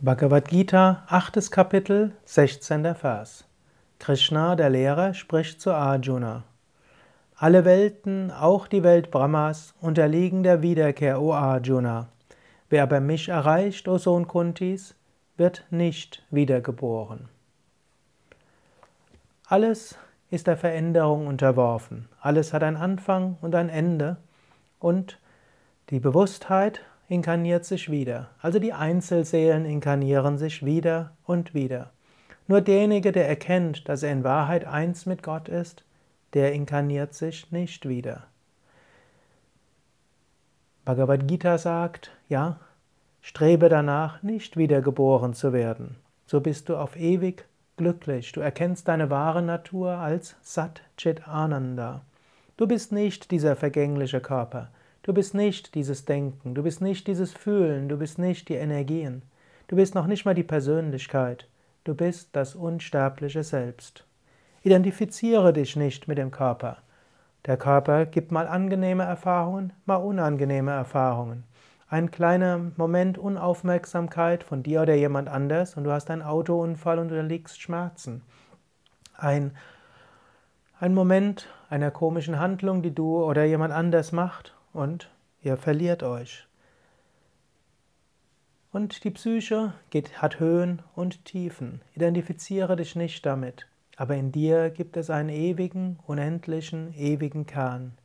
Bhagavad Gita, 8. Kapitel, 16. Vers. Krishna, der Lehrer, spricht zu Arjuna. Alle Welten, auch die Welt Brahmas, unterliegen der Wiederkehr, o Arjuna. Wer aber mich erreicht, o Sohn Kuntis, wird nicht wiedergeboren. Alles ist der Veränderung unterworfen. Alles hat einen Anfang und ein Ende. Und die Bewusstheit inkarniert sich wieder. Also die Einzelseelen inkarnieren sich wieder und wieder. Nur derjenige, der erkennt, dass er in Wahrheit eins mit Gott ist, der inkarniert sich nicht wieder. Bhagavad Gita sagt, ja, strebe danach, nicht wiedergeboren zu werden. So bist du auf ewig glücklich. Du erkennst deine wahre Natur als Sat Chit Ananda. Du bist nicht dieser vergängliche Körper. Du bist nicht dieses Denken, du bist nicht dieses Fühlen, du bist nicht die Energien, du bist noch nicht mal die Persönlichkeit, du bist das unsterbliche Selbst. Identifiziere dich nicht mit dem Körper. Der Körper gibt mal angenehme Erfahrungen, mal unangenehme Erfahrungen. Ein kleiner Moment Unaufmerksamkeit von dir oder jemand anders und du hast einen Autounfall und du erliegst Schmerzen. Ein, ein Moment einer komischen Handlung, die du oder jemand anders macht und ihr verliert euch. Und die Psyche geht, hat Höhen und Tiefen. Identifiziere dich nicht damit. Aber in dir gibt es einen ewigen, unendlichen, ewigen Kern.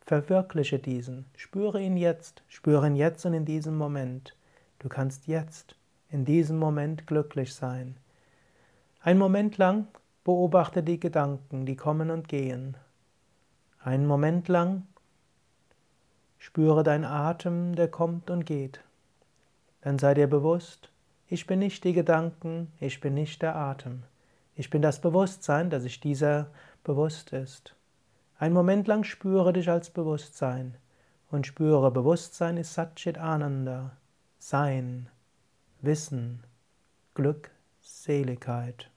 Verwirkliche diesen. Spüre ihn jetzt. Spüre ihn jetzt und in diesem Moment. Du kannst jetzt, in diesem Moment glücklich sein. Ein Moment lang beobachte die Gedanken, die kommen und gehen. Einen Moment lang Spüre dein Atem, der kommt und geht. Dann sei dir bewusst, ich bin nicht die Gedanken, ich bin nicht der Atem. Ich bin das Bewusstsein, das sich dieser bewusst ist. Ein Moment lang spüre dich als Bewusstsein und spüre, Bewusstsein ist Satchit Ananda, Sein, Wissen, Glück, Seligkeit.